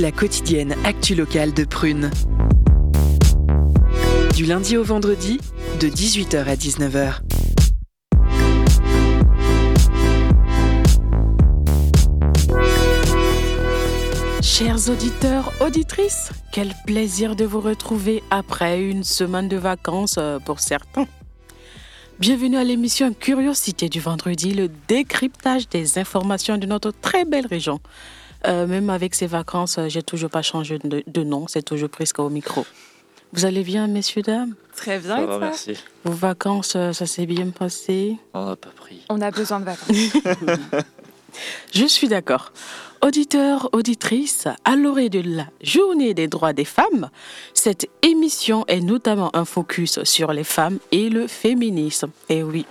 La quotidienne actu locale de Prune. Du lundi au vendredi, de 18h à 19h. Chers auditeurs, auditrices, quel plaisir de vous retrouver après une semaine de vacances euh, pour certains. Bienvenue à l'émission Curiosité du vendredi, le décryptage des informations de notre très belle région. Euh, même avec ces vacances, euh, j'ai toujours pas changé de, de nom, c'est toujours presque au micro. Vous allez bien, messieurs, dames? Très bien, Ça et va, toi? merci. Vos vacances, euh, ça s'est bien passé? On n'a pas pris. On a besoin de vacances. Je suis d'accord. Auditeurs, auditrices, à l'orée de la Journée des droits des femmes, cette émission est notamment un focus sur les femmes et le féminisme. Et oui,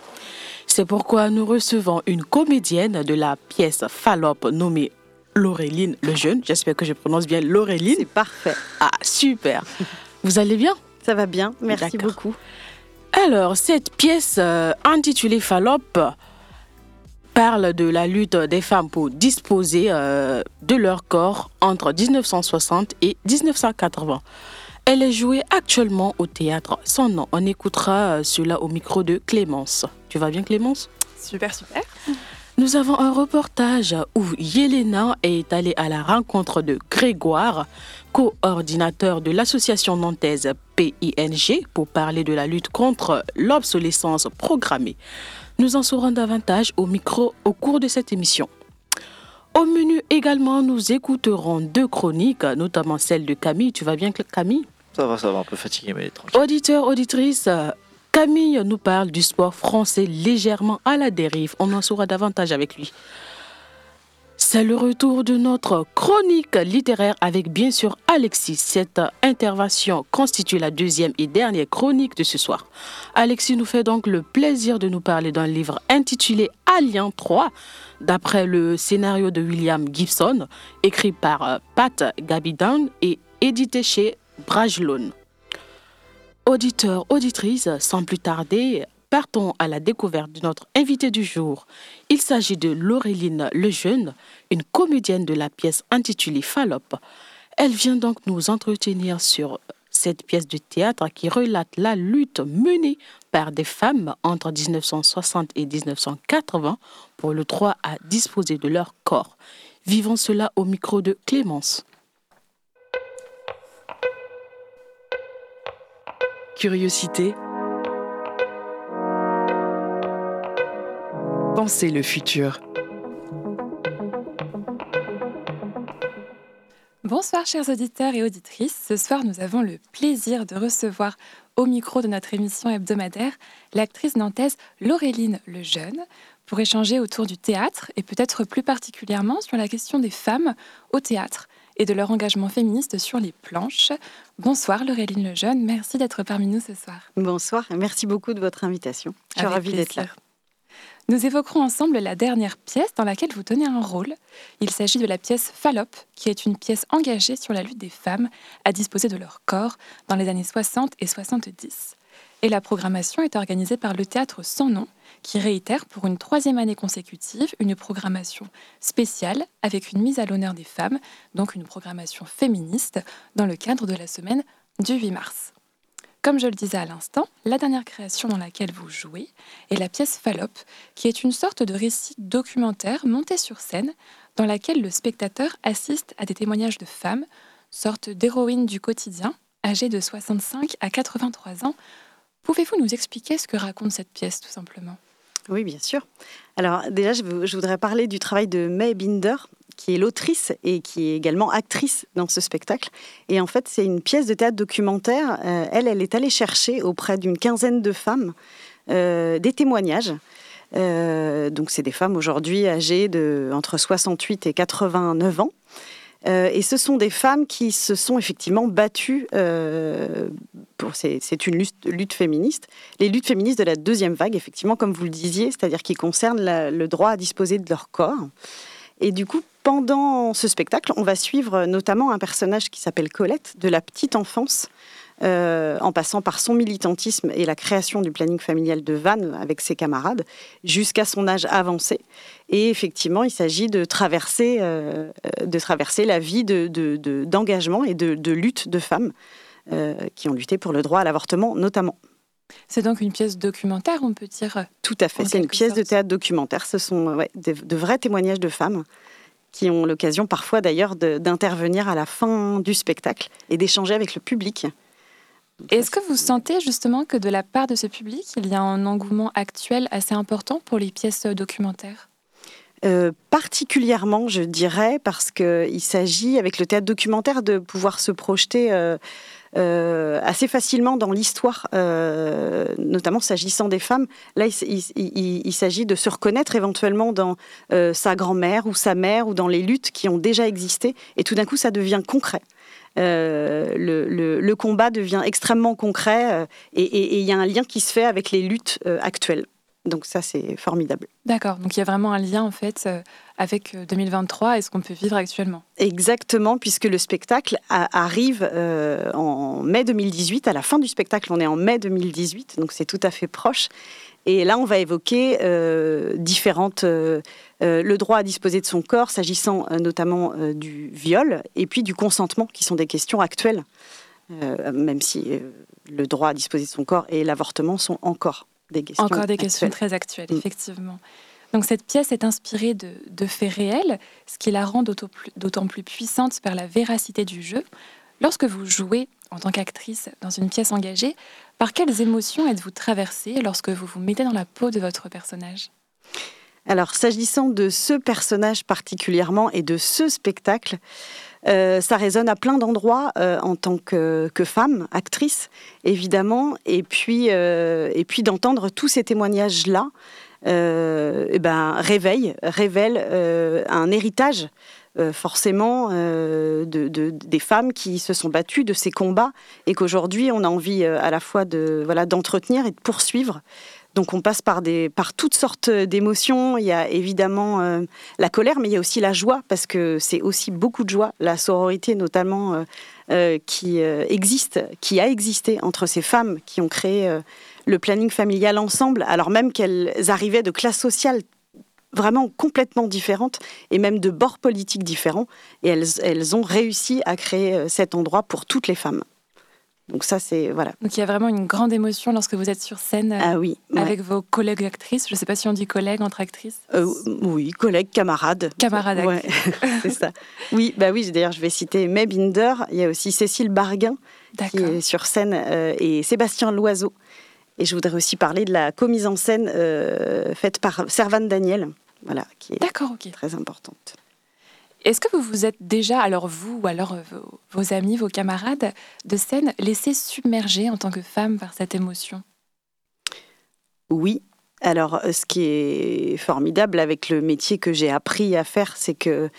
c'est pourquoi nous recevons une comédienne de la pièce Fallope nommée Laureline Lejeune. J'espère que je prononce bien Laureline. C'est parfait. Ah, super. Vous allez bien? Ça va bien. Merci beaucoup. Alors, cette pièce euh, intitulée Fallope parle de la lutte des femmes pour disposer euh, de leur corps entre 1960 et 1980. Elle est jouée actuellement au théâtre. Son nom, on écoutera euh, cela au micro de Clémence. Tu vas bien Clémence? Super, super. nous avons un reportage où Yelena est allée à la rencontre de Grégoire, coordinateur de l'association nantaise PING, pour parler de la lutte contre l'obsolescence programmée. Nous en saurons davantage au micro au cours de cette émission. Au menu également, nous écouterons deux chroniques, notamment celle de Camille. Tu vas bien Camille? Ça va, ça va, un peu fatigué, mais tranquille. Auditeur, auditrice, euh, Camille nous parle du sport français légèrement à la dérive. On en saura davantage avec lui. C'est le retour de notre chronique littéraire avec bien sûr Alexis. Cette intervention constitue la deuxième et dernière chronique de ce soir. Alexis nous fait donc le plaisir de nous parler d'un livre intitulé Alien 3, d'après le scénario de William Gibson, écrit par euh, Pat Gabidan et édité chez Brajlon. Auditeurs, auditrices, sans plus tarder, partons à la découverte de notre invité du jour. Il s'agit de Laureline Lejeune, une comédienne de la pièce intitulée Fallope. Elle vient donc nous entretenir sur cette pièce de théâtre qui relate la lutte menée par des femmes entre 1960 et 1980 pour le droit à disposer de leur corps. Vivons cela au micro de Clémence. Curiosité. Pensez le futur. Bonsoir, chers auditeurs et auditrices. Ce soir, nous avons le plaisir de recevoir au micro de notre émission hebdomadaire l'actrice nantaise Laureline Lejeune pour échanger autour du théâtre et peut-être plus particulièrement sur la question des femmes au théâtre et de leur engagement féministe sur les planches. Bonsoir, Laureline Lejeune. Merci d'être parmi nous ce soir. Bonsoir et merci beaucoup de votre invitation. Je suis ravie d'être là. Nous évoquerons ensemble la dernière pièce dans laquelle vous tenez un rôle. Il s'agit de la pièce Fallope, qui est une pièce engagée sur la lutte des femmes à disposer de leur corps dans les années 60 et 70. Et la programmation est organisée par le théâtre Sans Nom, qui réitère pour une troisième année consécutive une programmation spéciale avec une mise à l'honneur des femmes, donc une programmation féministe, dans le cadre de la semaine du 8 mars. Comme je le disais à l'instant, la dernière création dans laquelle vous jouez est la pièce Fallope, qui est une sorte de récit documentaire monté sur scène dans laquelle le spectateur assiste à des témoignages de femmes, sorte d'héroïnes du quotidien, âgées de 65 à 83 ans. Pouvez-vous nous expliquer ce que raconte cette pièce tout simplement? Oui, bien sûr. Alors déjà, je voudrais parler du travail de May Binder, qui est l'autrice et qui est également actrice dans ce spectacle. Et en fait, c'est une pièce de théâtre documentaire. Euh, elle, elle est allée chercher auprès d'une quinzaine de femmes euh, des témoignages. Euh, donc, c'est des femmes aujourd'hui âgées de entre 68 et 89 ans. Et ce sont des femmes qui se sont effectivement battues pour. C'est une lutte, féministe. Les luttes féministes de la deuxième vague, effectivement, comme vous le disiez, c'est-à-dire qui concernent le droit à disposer de leur corps. Et du coup, pendant ce spectacle, on va suivre notamment un personnage qui s'appelle Colette, de la petite enfance, en passant par son militantisme et la création du planning familial de Vannes avec ses camarades, jusqu'à son âge avancé. Et effectivement, il s'agit de traverser, de traverser la vie d'engagement de, et de, lutte de femmes qui ont lutté pour le droit à l'avortement notamment. C'est donc une pièce documentaire, on peut dire Tout à fait, c'est une pièce de théâtre documentaire. Ce sont de, vrais témoignages de femmes qui ont l'occasion parfois d'ailleurs d'intervenir à la fin du spectacle et d'échanger avec le public. Est-ce que vous sentez justement que de la part de ce public, il y a un engouement actuel assez important pour les pièces documentaires? Euh, particulièrement, je dirais, parce qu'il s'agit, avec le théâtre documentaire, de pouvoir se projeter euh, euh, assez facilement dans l'histoire, euh, notamment s'agissant des femmes. Là, il, s'agit de se reconnaître éventuellement dans euh, sa grand-mère ou sa mère ou dans les luttes qui ont déjà existé. Et tout d'un coup, ça devient concret. le, combat devient extrêmement concret et il y a un lien qui se fait avec les luttes actuelles. Donc ça, c'est formidable. D'accord. Donc il y a vraiment un lien en fait euh, avec 2023 et ce qu'on peut vivre actuellement. Exactement, puisque le spectacle arrive euh, en mai 2018. À la fin du spectacle, on est en mai 2018, donc c'est tout à fait proche. Et là, on va évoquer euh, différentes le droit à disposer de son corps, s'agissant notamment du viol et puis du consentement, qui sont des questions actuelles, même si le droit à disposer de son corps et l'avortement sont encore encore des questions très actuelles, mm. effectivement. Donc cette pièce est inspirée de, faits réels, ce qui la rend d'autant plus puissante par la véracité du jeu. Lorsque vous jouez en tant qu'actrice dans une pièce engagée, par quelles émotions êtes-vous traversée lorsque vous vous mettez dans la peau de votre personnage? Alors, s'agissant de ce personnage particulièrement et de ce spectacle, euh, ça résonne à plein d'endroits euh, en tant que, femme, actrice, évidemment, et puis, euh, d'entendre tous ces témoignages-là. Eh ben, réveille, révèle un héritage forcément de, des femmes qui se sont battues de ces combats et qu'aujourd'hui on a envie à la fois de voilà d'entretenir et de poursuivre donc on passe par, toutes sortes d'émotions. Il y a évidemment euh, la colère, mais il y a aussi la joie, parce que c'est aussi beaucoup de joie, la sororité notamment, euh, euh, qui existe, qui a existé entre ces femmes qui ont créé le planning familial ensemble, alors même qu'elles arrivaient de classes sociales vraiment complètement différentes et même de bords politiques différents. Et elles, elles ont réussi à créer cet endroit pour toutes les femmes. Donc ça, c'est voilà. Donc il y a vraiment une grande émotion lorsque vous êtes sur scène euh, ah oui, avec vos collègues actrices. Je ne sais pas si on dit collègues entre actrices. Euh, oui, collègues, camarades. Camarades. Ouais, c'est ça. Oui, bah oui. D'ailleurs, je vais citer May Binder. Il y a aussi Cécile Barguin qui est sur scène euh, et Sébastien Loiseau. Et je voudrais aussi parler de la commise en scène faite par Servane Daniel, voilà, qui est très importante. Est-ce que vous vous êtes déjà, alors vous ou alors euh, vos, amis, vos camarades de scène, laissés submerger en tant que femme par cette émotion? Oui. Alors, euh, ce qui est formidable avec le métier que j'ai appris à faire, c'est que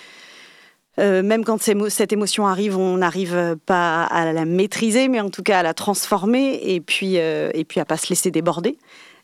euh, même quand cette émotion arrive, on n'arrive pas à la maîtriser, mais en tout cas à la transformer et puis, et puis à pas se laisser déborder.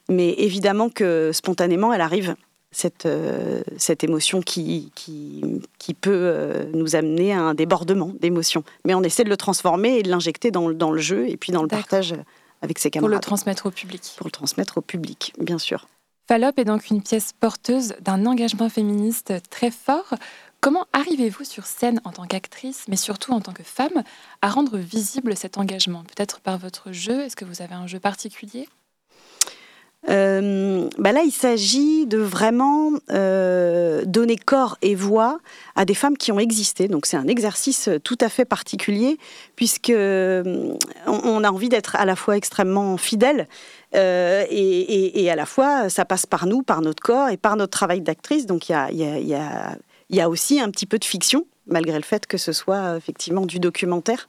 Mais évidemment que spontanément, elle arrive cette, euh, cette émotion qui, qui, qui peut euh, nous amener à un débordement d'émotions. Mais on essaie de le transformer et de l'injecter dans, dans, le jeu et puis dans le partage avec ses camarades. Pour le transmettre au public. Pour le transmettre au public, bien sûr. Fallop est donc une pièce porteuse d'un engagement féministe très fort. Comment arrivez-vous sur scène en tant qu'actrice, mais surtout en tant que femme, à rendre visible cet engagement? Peut-être par votre jeu? Est-ce que vous avez un jeu particulier? Euh, bah là, il s'agit de vraiment euh, donner corps et voix à des femmes qui ont existé. Donc c'est un exercice tout à fait particulier puisque euh, on, a envie d'être à la fois extrêmement fidèle et, à la fois ça passe par nous, par notre corps et par notre travail d'actrice. Donc il y a, aussi un petit peu de fiction malgré le fait que ce soit effectivement du documentaire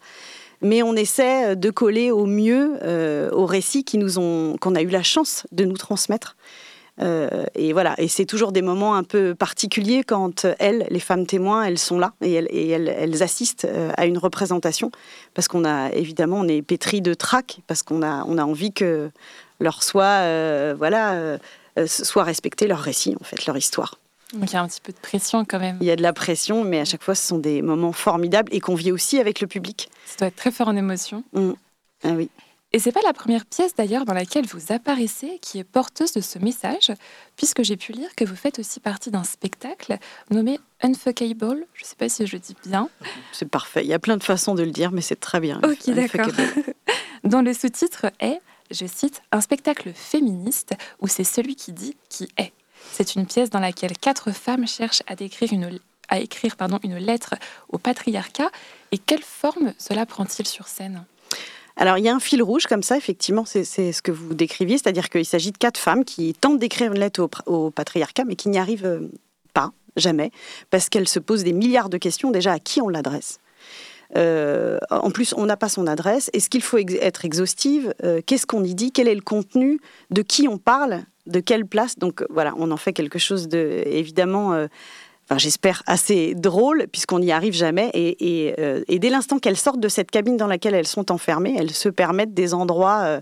mais on essaie de coller au mieux euh, aux récits qu'on a eu la chance de nous transmettre. Euh, et voilà, et c'est toujours des moments un peu particuliers quand elles, les femmes témoins, elles sont là et elles, assistent euh, à une représentation parce qu'on a évidemment on est pétri de trac parce qu'on a on a envie que leur soit voilà soit respecté leur récit en fait leur histoire. Donc il y a un petit peu de pression quand même. Il y a de la pression, mais à chaque fois, ce sont des moments formidables et qu'on vit aussi avec le public. Ça doit être très fort en émotion. Mm. Ah oui. Et c'est pas la première pièce d'ailleurs dans laquelle vous apparaissez qui est porteuse de ce message, puisque j'ai pu lire que vous faites aussi partie d'un spectacle nommé Unfuckable. Je sais pas si je dis bien. C'est parfait. Il y a plein de façons de le dire, mais c'est très bien. Ok, d'accord. dont le sous-titre est, je cite, un spectacle féministe où c'est celui qui dit qui est. C'est une pièce dans laquelle quatre femmes cherchent à écrire une lettre au patriarcat. Et quelle forme cela prend-il sur scène? Alors, il y a un fil rouge comme ça, effectivement, c'est ce que vous décriviez, c'est-à-dire qu'il s'agit de quatre femmes qui tentent d'écrire une lettre au, patriarcat, mais qui n'y arrivent euh, pas, jamais, parce qu'elles se posent des milliards de questions déjà à qui on l'adresse. Euh, en plus, on n'a pas son adresse. Est-ce qu'il faut être exhaustive? Euh, Qu'est-ce qu'on y dit? Quel est le contenu? De qui on parle? De quelle place Donc voilà, on en fait quelque chose de évidemment enfin j'espère assez drôle puisqu'on n'y arrive jamais. Euh, et, dès l'instant qu'elles sortent de cette cabine dans laquelle elles sont enfermées, elles se permettent des endroits euh,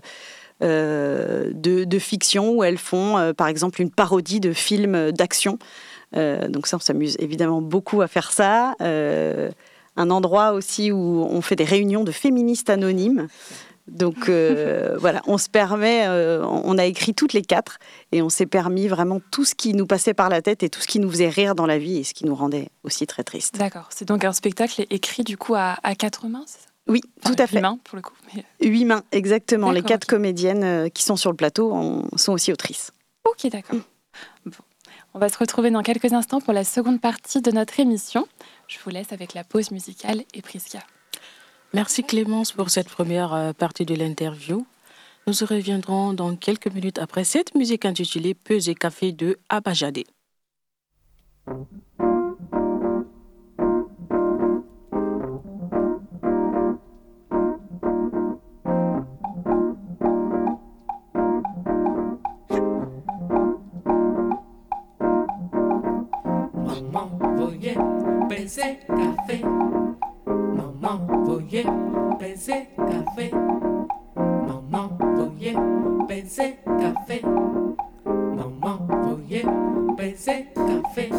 euh, de, fiction où elles font par exemple une parodie de films d'action. donc ça, on s'amuse évidemment beaucoup à faire ça. un endroit aussi où on fait des réunions de féministes anonymes. Donc euh, voilà, on se permet, euh, on a écrit toutes les quatre et on s'est permis vraiment tout ce qui nous passait par la tête et tout ce qui nous faisait rire dans la vie et ce qui nous rendait aussi très tristes. D'accord, c'est donc un spectacle écrit du coup à, quatre mains, c'est ça? Oui, tout à fait. Huit mains pour le coup. Huit mains, exactement. Les quatre comédiennes euh, qui sont sur le plateau sont aussi autrices. Ok, d'accord. Mm. On va se retrouver dans quelques instants pour la seconde partie de notre émission. Je vous laisse avec la pause musicale et Prisca. Merci Clémence pour cette première euh, partie de l'interview. Nous reviendrons dans quelques minutes après cette musique intitulée de Abajade. café Maman voy a pensé café. Maman voy a pensé café. Maman voy a pensé café.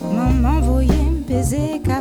Maman voy a pensé café.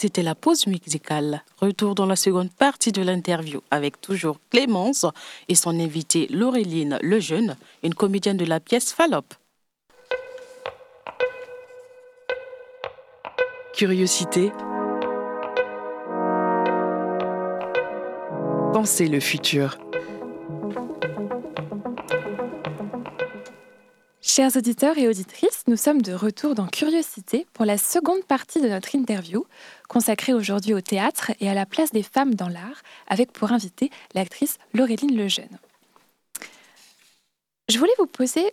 C'était la pause musicale. Retour dans la seconde partie de l'interview avec toujours Clémence et son invitée Laureline Lejeune, une comédienne de la pièce Fallop. Curiosité. Pensez le futur. Chers auditeurs et auditrices, nous sommes de retour dans Curiosité pour la seconde partie de notre interview, consacrée aujourd'hui au théâtre et à la place des femmes dans l'art, avec pour invitée l'actrice Laureline Lejeune. Je voulais vous poser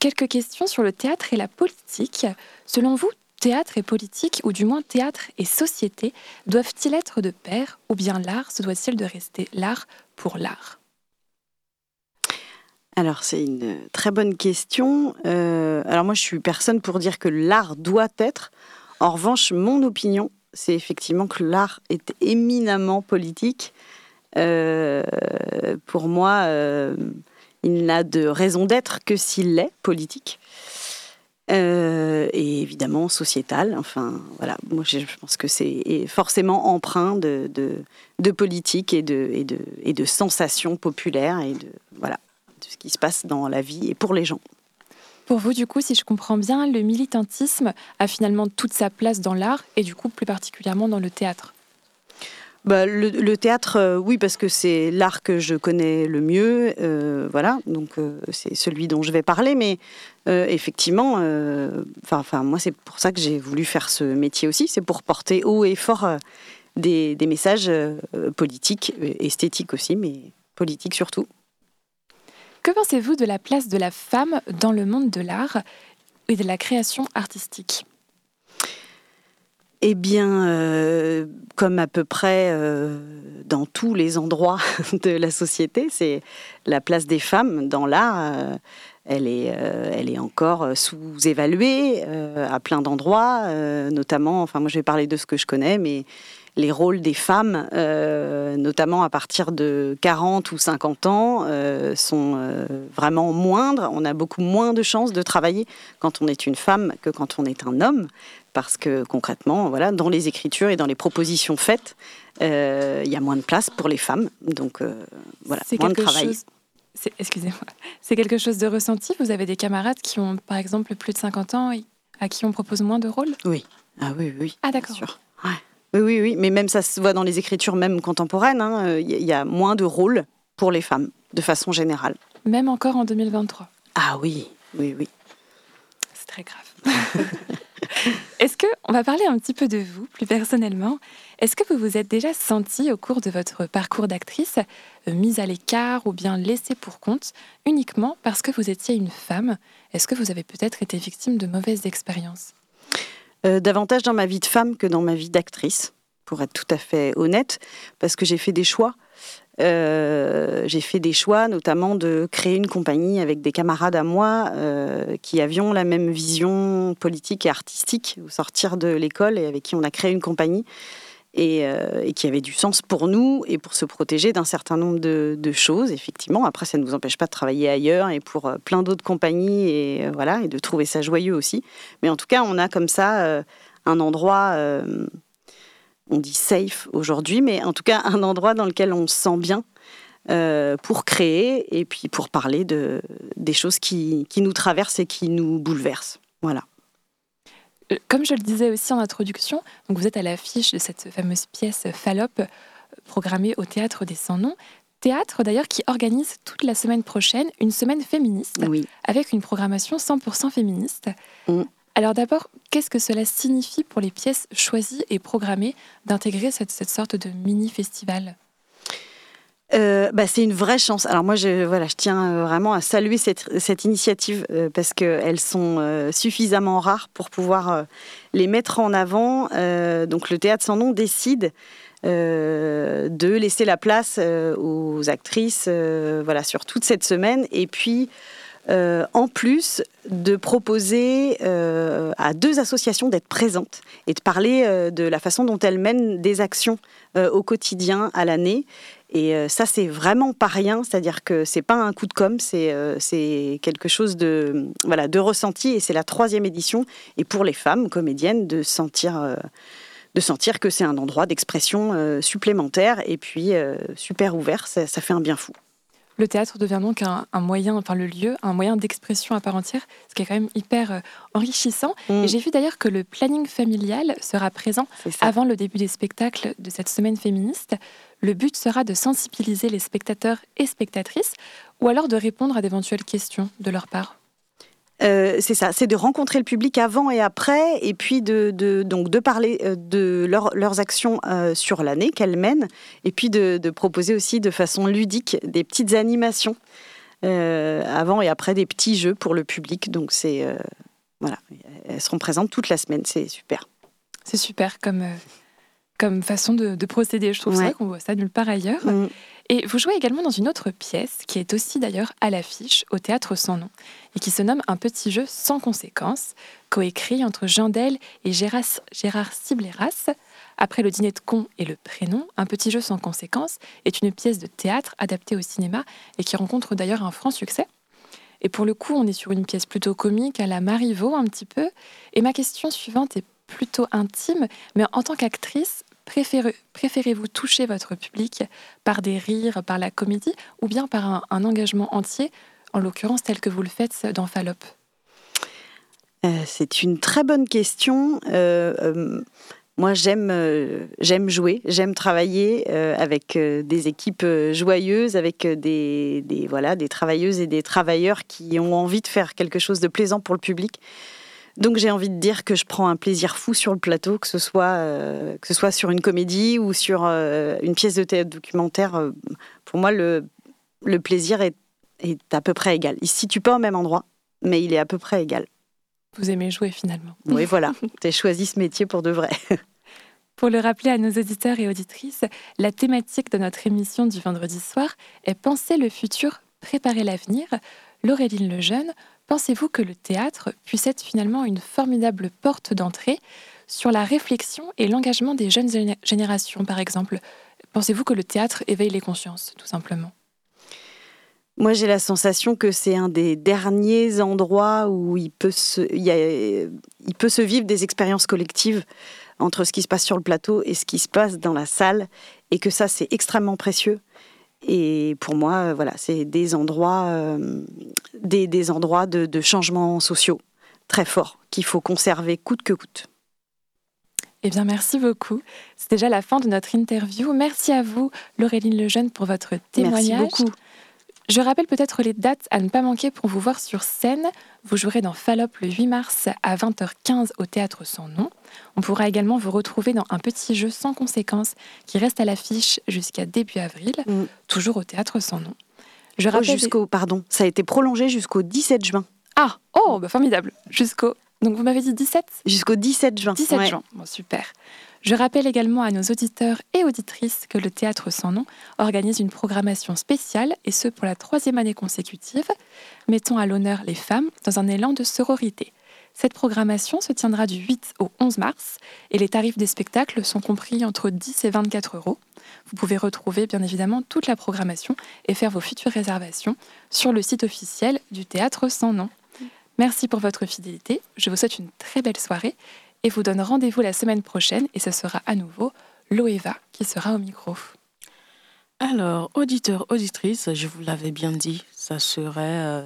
quelques questions sur le théâtre et la politique. Selon vous, théâtre et politique, ou du moins théâtre et société, doivent-ils être de pair, ou bien l'art se doit-il de rester l'art pour l'art? Alors c'est une très bonne question. Euh, alors moi je suis personne pour dire que l'art doit être. En revanche, mon opinion, c'est effectivement que l'art est éminemment politique. Euh, pour moi, euh, il n'a de raison d'être que s'il est politique. et évidemment sociétal. Enfin, voilà, moi je pense que c'est forcément empreint de, politique et de, et, de, sensations populaires. Et de, voilà qui se passe dans la vie et pour les gens. Pour vous, du coup, si je comprends bien, le militantisme a finalement toute sa place dans l'art et du coup plus particulièrement dans le théâtre. Bah, le, théâtre, euh, oui, parce que c'est l'art que je connais le mieux, euh, voilà, donc euh, c'est celui dont je vais parler, mais effectivement, enfin, moi c'est pour ça que j'ai voulu faire ce métier aussi, c'est pour porter haut et fort des, des, messages politiques, esthétiques aussi, mais politiques surtout. Que pensez-vous de la place de la femme dans le monde de l'art et de la création artistique? Eh bien, euh, comme à peu près euh, dans tous les endroits de la société, c'est la place des femmes dans l'art. Euh, elle, est, elle est encore sous-évaluée à plein d'endroits, notamment, enfin moi je vais parler de ce que je connais, mais les rôles des femmes, euh, notamment à partir de 40 ou 50 ans, euh, sont euh, vraiment moindres. On a beaucoup moins de chances de travailler quand on est une femme que quand on est un homme, parce que concrètement, voilà, dans les écritures et dans les propositions faites, il y a moins de place pour les femmes. Donc voilà, moins de travail. Excusez-moi. C'est quelque chose de ressenti? Vous avez des camarades qui ont, par exemple, plus de 50 ans et à qui on propose moins de rôles? Oui. Ah oui, oui. Ah d'accord. Ouais. Oui, oui, oui, mais même ça se voit dans les écritures même contemporaines. Il hein, euh, y, a moins de rôles pour les femmes, de façon générale. Même encore en 2023. Ah oui, oui, oui. C'est très grave. Est-ce que, on va parler un petit peu de vous, plus personnellement. Est-ce que vous vous êtes déjà senti au cours de votre parcours d'actrice euh, mise à l'écart ou bien laissée pour compte uniquement parce que vous étiez une femme? Est-ce que vous avez peut-être été victime de mauvaises expériences? Euh, davantage dans ma vie de femme que dans ma vie d'actrice, pour être tout à fait honnête, parce que j'ai fait des choix. Euh, j'ai fait des choix, notamment de créer une compagnie avec des camarades à moi euh, qui avions la même vision politique et artistique au sortir de l'école et avec qui on a créé une compagnie. Euh, et, qui avait du sens pour nous et pour se protéger d'un certain nombre de, choses, effectivement. Après, ça ne nous empêche pas de travailler ailleurs et pour euh, plein d'autres compagnies et, euh, voilà, et de trouver ça joyeux aussi. Mais en tout cas, on a comme ça un endroit, on dit safe aujourd'hui, mais en tout cas un endroit dans lequel on se sent bien. pour créer et puis pour parler de, des choses qui, qui nous traversent et qui nous bouleversent. Voilà. Euh, comme je le disais aussi en introduction, donc vous êtes à l'affiche de cette fameuse pièce Fallop euh, programmée au Théâtre des Sans-Noms. Théâtre d'ailleurs qui organise toute la semaine prochaine une semaine féministe avec une programmation 100% féministe. Mm. Alors d'abord, qu'est-ce que cela signifie pour les pièces choisies et programmées d'intégrer cette sorte de mini-festival? Euh, bah, c'est une vraie chance. Alors moi, je, voilà, je tiens euh, vraiment à saluer cette, cette initiative euh, parce qu'elles sont suffisamment rares pour pouvoir les mettre en avant. donc le Théâtre sans nom décide de laisser la place aux actrices voilà, sur toute cette semaine. Et puis, en plus de proposer à deux associations d'être présentes et de parler de la façon dont elles mènent des actions au quotidien, à l'année. Et ça, c'est vraiment pas rien, c'est-à-dire que c'est pas un coup de com', c'est quelque chose de, voilà, de ressenti, et c'est la troisième édition. Et pour les femmes comédiennes, de sentir de sentir que c'est un endroit d'expression euh, supplémentaire et puis euh, super ouvert, ça, fait un bien fou. Le théâtre devient donc un, moyen, enfin le lieu, un moyen d'expression à part entière, ce qui est quand même hyper euh, enrichissant. Mm. Et j'ai vu d'ailleurs que le planning familial sera présent avant le début des spectacles de cette semaine féministe. Le but sera de sensibiliser les spectateurs et spectatrices ou alors de répondre à d'éventuelles questions de leur part. Euh, c'est ça, c'est de rencontrer le public avant et après, et puis de, donc de parler euh, de leurs actions euh, sur l'année qu'elles mènent, et puis de, proposer aussi de façon ludique des petites animations avant et après des petits jeux pour le public. Donc c'est voilà, elles seront présentes toute la semaine, c'est super. C'est super comme comme façon de, procéder. Je trouve ça qu'on voit ça nulle part ailleurs. Mm. Et vous jouez également dans une autre pièce qui est aussi d'ailleurs à l'affiche au théâtre sans nom et qui se nomme Un petit jeu sans conséquences, coécrit entre Jean Del et Gérard, Gérard Cibleras. Après le dîner de con et le prénom, Un petit jeu sans conséquences est une pièce de théâtre adaptée au cinéma et qui rencontre d'ailleurs un franc succès. Et pour le coup, on est sur une pièce plutôt comique à la Marivaux un petit peu. Et ma question suivante est plutôt intime, mais en tant qu'actrice, Préférez-vous toucher votre public par des rires, par la comédie, ou bien par un, engagement entier, en l'occurrence tel que vous le faites dans Fallop euh, C'est une très bonne question. Euh, euh, moi, j'aime jouer, j'aime travailler avec des équipes joyeuses, avec des, des, voilà, des travailleuses et des travailleurs qui ont envie de faire quelque chose de plaisant pour le public. Donc j'ai envie de dire que je prends un plaisir fou sur le plateau, que ce soit, euh, que ce soit sur une comédie ou sur euh, une pièce de théâtre documentaire. Euh, pour moi, le, le plaisir est, est, à peu près égal. Il se situe pas au même endroit, mais il est à peu près égal. Vous aimez jouer finalement. Oui, voilà. tu as choisi ce métier pour de vrai. Pour le rappeler à nos auditeurs et auditrices, la thématique de notre émission du vendredi soir est Penser le futur, préparer l'avenir. Laureline Lejeune, Pensez-vous que le théâtre puisse être finalement une formidable porte d'entrée sur la réflexion et l'engagement des jeunes générations, par exemple? Pensez-vous que le théâtre éveille les consciences, tout simplement? Moi, j'ai la sensation que c'est un des derniers endroits où il peut, se, il, peut se vivre des expériences collectives entre ce qui se passe sur le plateau et ce qui se passe dans la salle, et que ça, c'est extrêmement précieux. Et pour moi, euh, voilà, c'est des endroits, euh, des, endroits de, de changements sociaux très forts qu'il faut conserver coûte que coûte. Eh bien, merci beaucoup. C'est déjà la fin de notre interview. Merci à vous, Laureline Lejeune, pour votre témoignage. Merci beaucoup. Je rappelle peut-être les dates à ne pas manquer pour vous voir sur scène. Vous jouerez dans Fallop le 8 mars à 20h15 au théâtre sans nom. On pourra également vous retrouver dans un petit jeu sans conséquences qui reste à l'affiche jusqu'à début avril, mm. toujours au théâtre sans nom. Je oh, rappelle jusqu'au pardon, ça a été prolongé jusqu'au 17 juin. Ah, oh, bah formidable. Jusqu'au donc vous m'avez dit 17 Jusqu'au 17 juin. 17 juin. Bon, super. Je rappelle également à nos auditeurs et auditrices que le Théâtre sans nom organise une programmation spéciale, et ce pour la troisième année consécutive, mettant à l'honneur les femmes dans un élan de sororité. Cette programmation se tiendra du 8 au 11 mars et les tarifs des spectacles sont compris entre 10 et 24 euros. Vous pouvez retrouver bien évidemment toute la programmation et faire vos futures réservations sur le site officiel du Théâtre sans nom. Merci pour votre fidélité, je vous souhaite une très belle soirée et vous donne rendez-vous la semaine prochaine et ce sera à nouveau Loeva qui sera au micro. Alors, auditeurs, auditrices, je vous l'avais bien dit, ça serait euh,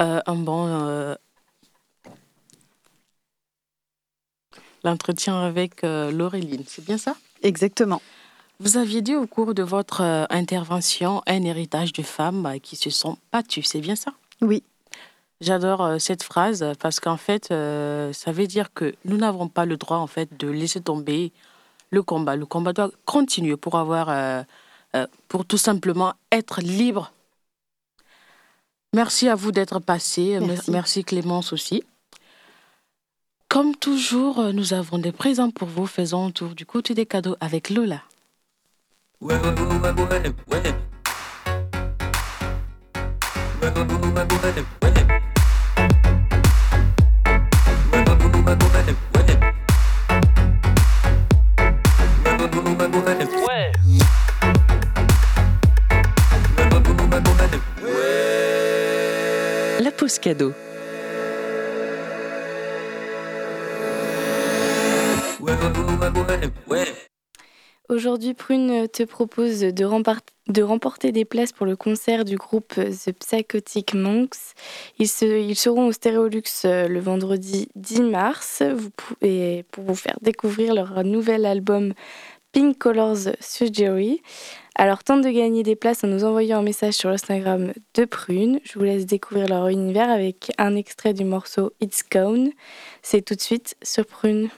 euh, un bon euh, l'entretien avec Laureline, c'est bien ça? Exactement. Vous aviez dit au cours de votre intervention un héritage de femmes qui se sont battues, c'est bien ça? Oui. J'adore euh, cette phrase parce qu'en fait, euh, ça veut dire que nous n'avons pas le droit en fait de laisser tomber le combat. Le combat doit continuer pour avoir, euh, pour tout simplement être libre. Merci à vous d'être passé. Merci. Clémence aussi. Comme toujours, nous avons des présents pour vous. Faisons un tour du côté des cadeaux avec Lola. La pause cadeau. Aujourd'hui, Prune te propose de, remporter des places pour le concert du groupe The Psychotic Monks. Ils, seront au Stéréolux euh, le vendredi 10 mars pour vous faire découvrir leur nouvel album Pink Colors Surgery. Alors tente de gagner des places en nous envoyant un message sur l'Instagram de Prune. Je vous laisse découvrir leur univers avec un extrait du morceau It's Gone. C'est tout de suite sur Prune.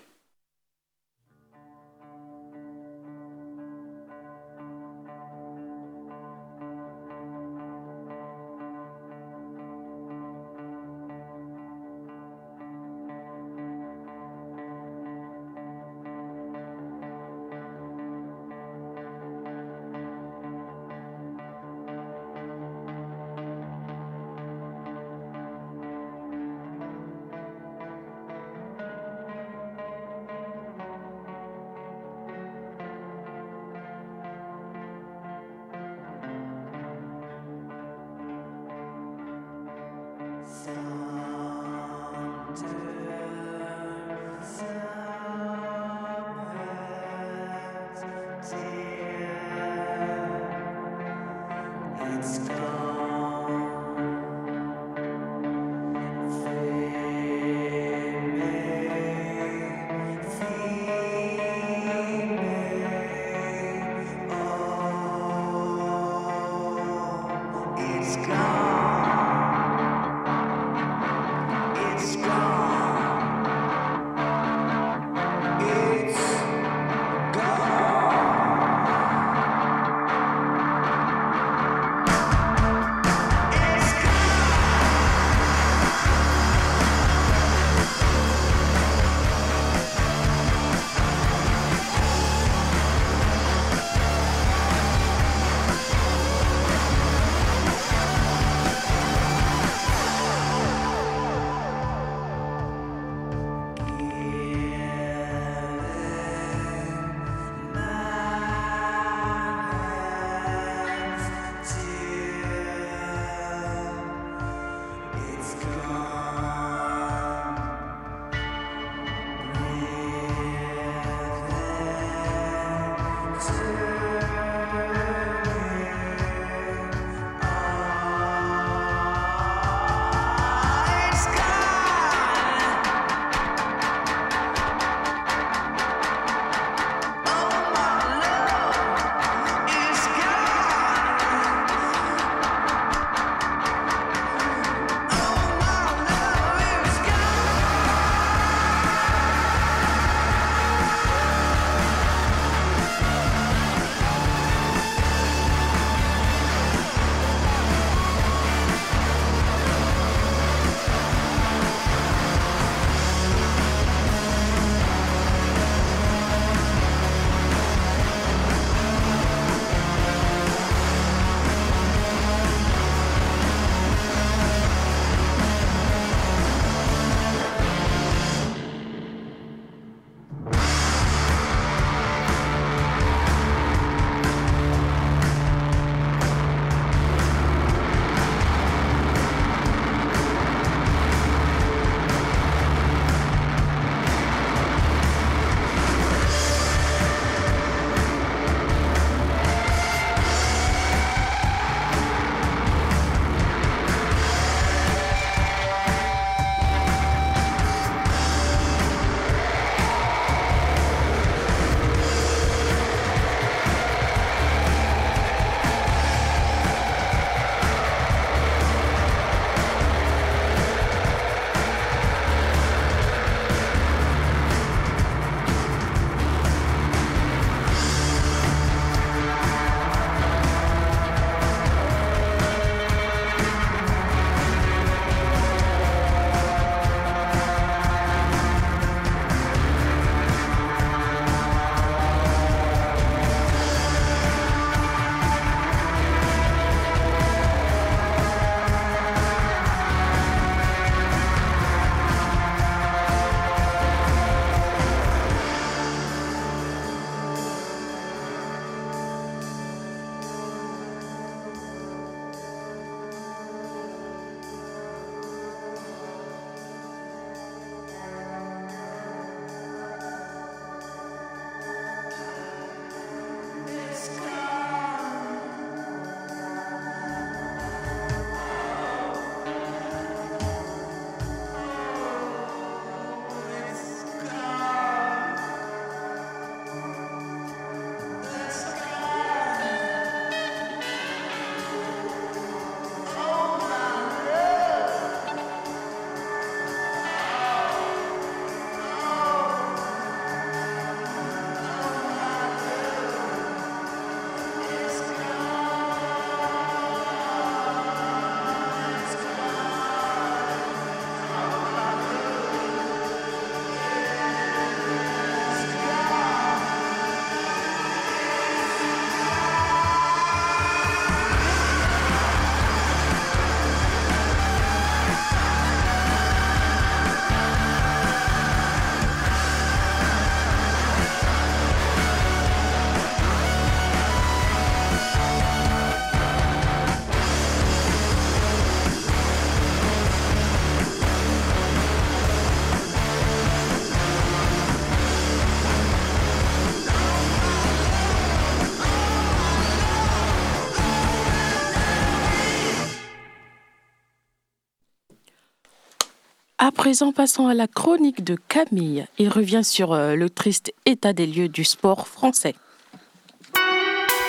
À présent, passons à la chronique de Camille. Il revient sur euh, le triste état des lieux du sport français.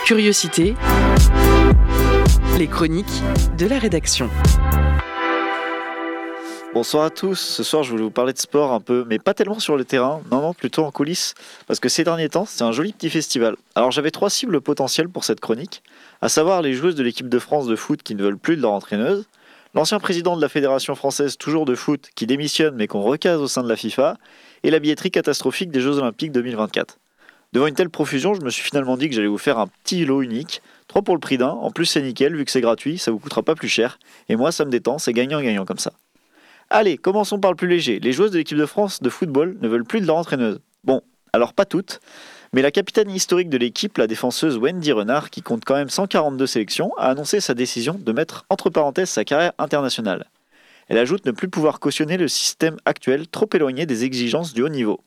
Curiosité. Les chroniques de la rédaction. Bonsoir à tous. Ce soir, je voulais vous parler de sport un peu, mais pas tellement sur le terrain, non, non, plutôt en coulisses, parce que ces derniers temps, c'est un joli petit festival. Alors, j'avais trois cibles potentielles pour cette chronique, à savoir les joueuses de l'équipe de France de foot qui ne veulent plus de leur entraîneuse, l'ancien président de la Fédération française toujours de foot qui démissionne mais qu'on recase au sein de la FIFA, et la billetterie catastrophique des Jeux Olympiques 2024. Devant une telle profusion, je me suis finalement dit que j'allais vous faire un petit lot unique, 3 pour le prix d'un, en plus c'est nickel, vu que c'est gratuit, ça vous coûtera pas plus cher, et moi ça me détend, c'est gagnant-gagnant comme ça. Allez, commençons par le plus léger. Les joueuses de l'équipe de France de football ne veulent plus de leur entraîneuse. Bon, alors pas toutes, mais la capitaine historique de l'équipe, la défenseuse Wendy Renard, qui compte quand même 142 sélections, a annoncé sa décision de mettre entre parenthèses sa carrière internationale. Elle ajoute ne plus pouvoir cautionner le système actuel trop éloigné des exigences du haut niveau.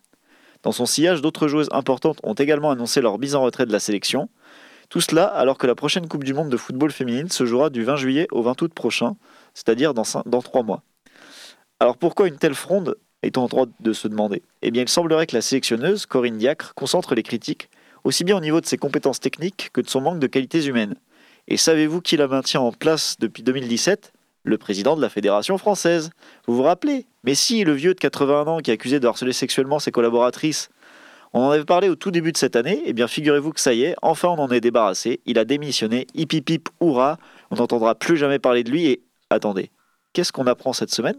Dans son sillage, d'autres joueuses importantes ont également annoncé leur mise en retrait de la sélection. Tout cela alors que la prochaine Coupe du Monde de football féminine se jouera du 20 juillet au 20 août prochain, c'est-à-dire dans, 3 mois. Alors pourquoi une telle fronde est-on en droit de se demander. Eh bien, il semblerait que la sélectionneuse, Corinne Diacre, concentre les critiques aussi bien au niveau de ses compétences techniques que de son manque de qualités humaines. Et savez-vous qui la maintient en place depuis 2017 Le président de la Fédération française. Vous vous rappelez? Mais si, le vieux de 81 ans qui est accusé de harceler sexuellement ses collaboratrices. On en avait parlé au tout début de cette année, et eh bien figurez-vous que ça y est, enfin on en est débarrassé, il a démissionné, hip hip hip, hurrah, on n'entendra plus jamais parler de lui, et attendez, qu'est-ce qu'on apprend cette semaine?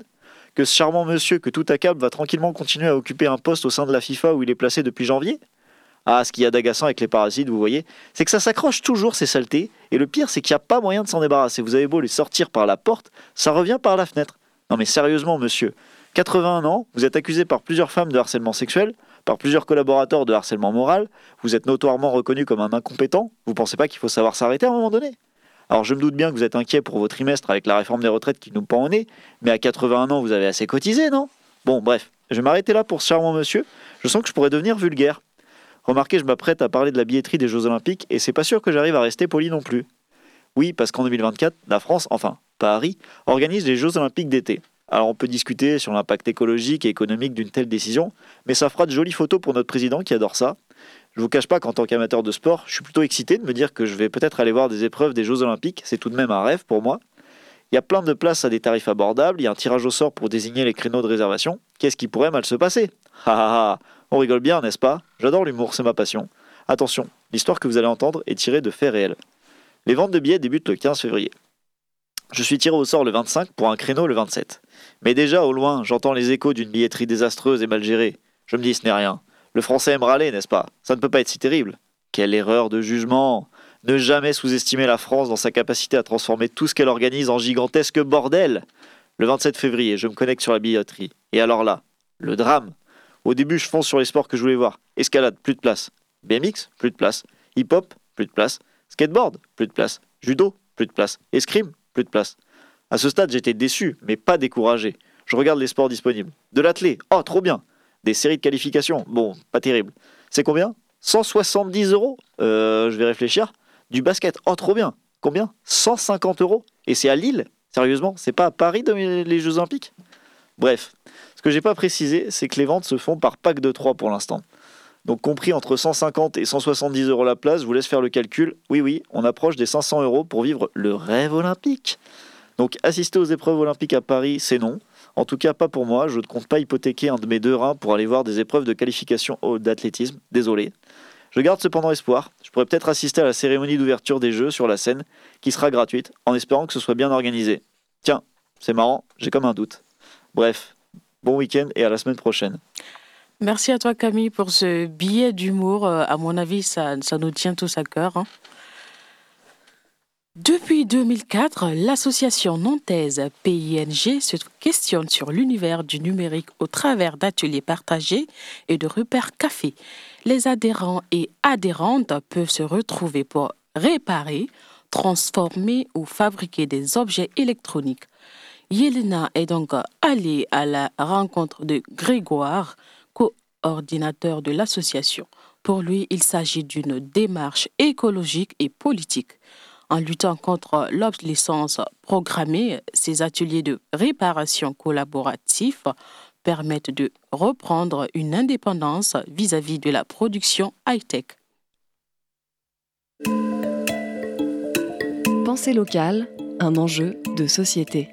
Que ce charmant monsieur que tout accable va tranquillement continuer à occuper un poste au sein de la FIFA où il est placé depuis janvier? Ah, ce qu'il y a d'agaçant avec les parasites, vous voyez, c'est que ça s'accroche toujours ces saletés, et le pire c'est qu'il n'y a pas moyen de s'en débarrasser. Vous avez beau les sortir par la porte, ça revient par la fenêtre. Non mais sérieusement monsieur, 81 ans, vous êtes accusé par plusieurs femmes de harcèlement sexuel, par plusieurs collaborateurs de harcèlement moral, vous êtes notoirement reconnu comme un incompétent, vous pensez pas qu'il faut savoir s'arrêter à un moment donné? Alors je me doute bien que vous êtes inquiet pour vos trimestres avec la réforme des retraites qui nous pend au nez, mais à 81 ans, vous avez assez cotisé, non? Bon, bref, je vais m'arrêter là pour ce charmant monsieur. Je sens que je pourrais devenir vulgaire. Remarquez, je m'apprête à parler de la billetterie des Jeux Olympiques et c'est pas sûr que j'arrive à rester poli non plus. Oui, parce qu'en 2024, la France, enfin Paris, organise les Jeux Olympiques d'été. Alors on peut discuter sur l'impact écologique et économique d'une telle décision, mais ça fera de jolies photos pour notre président qui adore ça, je vous cache pas qu'en tant qu'amateur de sport, je suis plutôt excité de me dire que je vais peut-être aller voir des épreuves des Jeux Olympiques. C'est tout de même un rêve pour moi. Il y a plein de places à des tarifs abordables. Il y a un tirage au sort pour désigner les créneaux de réservation. Qu'est-ce qui pourrait mal se passer? Ha ha ha On rigole bien, n'est-ce pas? J'adore l'humour, c'est ma passion. Attention, l'histoire que vous allez entendre est tirée de faits réels. Les ventes de billets débutent le 15 février. Je suis tiré au sort le 25 pour un créneau le 27. Mais déjà, au loin, j'entends les échos d'une billetterie désastreuse et mal gérée. Je me dis, ce n'est rien. Le français aime râler, n'est-ce pas? Ça ne peut pas être si terrible. Quelle erreur de jugement Ne jamais sous-estimer la France dans sa capacité à transformer tout ce qu'elle organise en gigantesque bordel Le 27 février, je me connecte sur la billetterie. Et alors là, le drame Au début, je fonce sur les sports que je voulais voir. Escalade, plus de place. BMX, plus de place. Hip-hop, plus de place. Skateboard, plus de place. Judo, plus de place. Escrime, plus de place. À ce stade, j'étais déçu, mais pas découragé. Je regarde les sports disponibles. De l'athlé, oh, trop bien des séries de qualification, bon, pas terrible. C'est combien? 170 euros euh, Je vais réfléchir. Du basket, oh trop bien. Combien? 150 euros Et c'est à Lille? Sérieusement C'est pas à Paris les Jeux Olympiques? Bref, ce que j'ai pas précisé, c'est que les ventes se font par pack de 3 pour l'instant. Donc compris entre 150 et 170 euros la place, je vous laisse faire le calcul. Oui, oui, on approche des 500 euros pour vivre le rêve olympique. Donc assister aux épreuves olympiques à Paris, c'est non. En tout cas, pas pour moi. Je ne compte pas hypothéquer un de mes deux reins pour aller voir des épreuves de qualification d'athlétisme. Désolé. Je garde cependant espoir. Je pourrais peut-être assister à la cérémonie d'ouverture des Jeux sur la scène, qui sera gratuite, en espérant que ce soit bien organisé. Tiens, c'est marrant, j'ai comme un doute. Bref, bon week-end et à la semaine prochaine. Merci à toi Camille pour ce billet d'humour. Euh, à mon avis, ça, nous tient tous à cœur. Hein. Depuis 2004, l'association nantaise PING se questionne sur l'univers du numérique au travers d'ateliers partagés et de repères café. Les adhérents et adhérentes peuvent se retrouver pour réparer, transformer ou fabriquer des objets électroniques. Yelena est donc allée à la rencontre de Grégoire, coordinateur de l'association. Pour lui, il s'agit d'une démarche écologique et politique. En luttant contre l'obsolescence programmée, ces ateliers de réparation collaboratifs permettent de reprendre une indépendance vis-à-vis de la production high-tech. Pensée locale, un enjeu de société.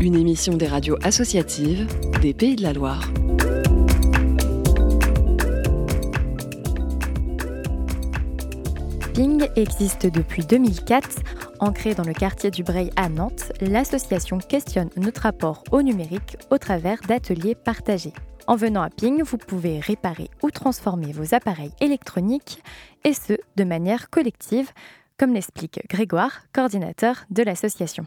Une émission des radios associatives des Pays de la Loire. Ping existe depuis 2004. Ancrée dans le quartier du Breil à Nantes, l'association questionne notre rapport au numérique au travers d'ateliers partagés. En venant à Ping, vous pouvez réparer ou transformer vos appareils électroniques, et ce, de manière collective, comme l'explique Grégoire, coordinateur de l'association.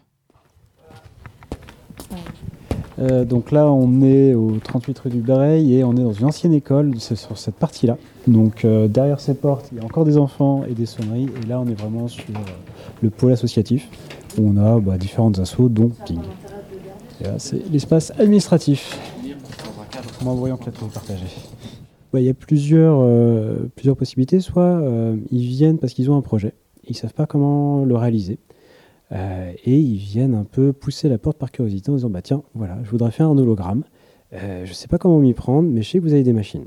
Euh, donc là, on est au 38 rue du Breil et on est dans une ancienne école, c'est sur cette partie-là. Donc euh, derrière ces portes, il y a encore des enfants et des sonneries. Et là, on est vraiment sur euh, le pôle associatif où on a bah, différentes assos, dont Ping. c'est l'espace administratif. En voyant que partagée. il y a plusieurs, plusieurs possibilités. Soit ils viennent parce qu'ils ont un projet, ils ne savent pas comment le réaliser. Euh, et ils viennent un peu pousser la porte par curiosité en disant bah tiens voilà je voudrais faire un hologramme euh, je ne sais pas comment m'y prendre mais je sais que vous avez des machines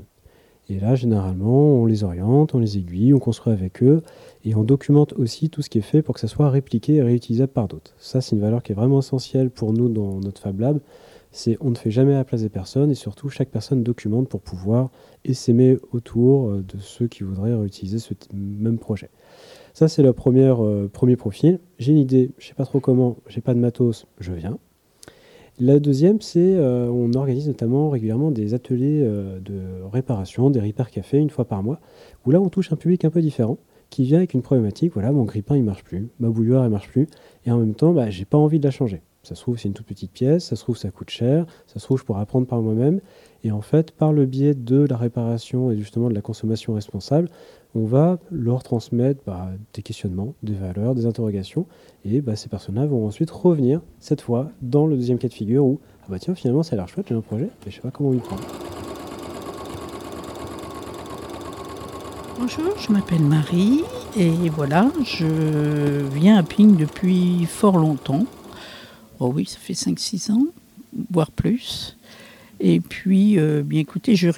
et là généralement on les oriente on les aiguille on construit avec eux et on documente aussi tout ce qui est fait pour que ça soit répliqué et réutilisable par d'autres ça c'est une valeur qui est vraiment essentielle pour nous dans notre Fab Lab c'est on ne fait jamais à la place des personnes et surtout chaque personne documente pour pouvoir essaimer autour euh, de ceux qui voudraient réutiliser ce même projet ça, c'est le euh, premier profil. J'ai une idée, je ne sais pas trop comment, j'ai pas de matos, je viens. La deuxième, c'est euh, on organise notamment régulièrement des ateliers euh, de réparation, des repair café une fois par mois, où là on touche un public un peu différent, qui vient avec une problématique, voilà, mon grippin il marche plus, ma bouilloire elle marche plus, et en même temps, bah, j'ai pas envie de la changer. Ça se trouve, c'est une toute petite pièce, ça se trouve, ça coûte cher, ça se trouve, je pourrais apprendre par moi-même. Et en fait, par le biais de la réparation et justement de la consommation responsable, on va leur transmettre bah, des questionnements, des valeurs, des interrogations, et bah, ces personnes-là vont ensuite revenir, cette fois, dans le deuxième cas de figure où, ah bah tiens, finalement, ça a l'air chouette, j'ai un projet, mais je sais pas comment y prendre. Bonjour, je m'appelle Marie, et voilà, je viens à Ping depuis fort longtemps. Oh oui, ça fait 5-6 ans, voire plus. Et puis, euh, bien écoutez, je,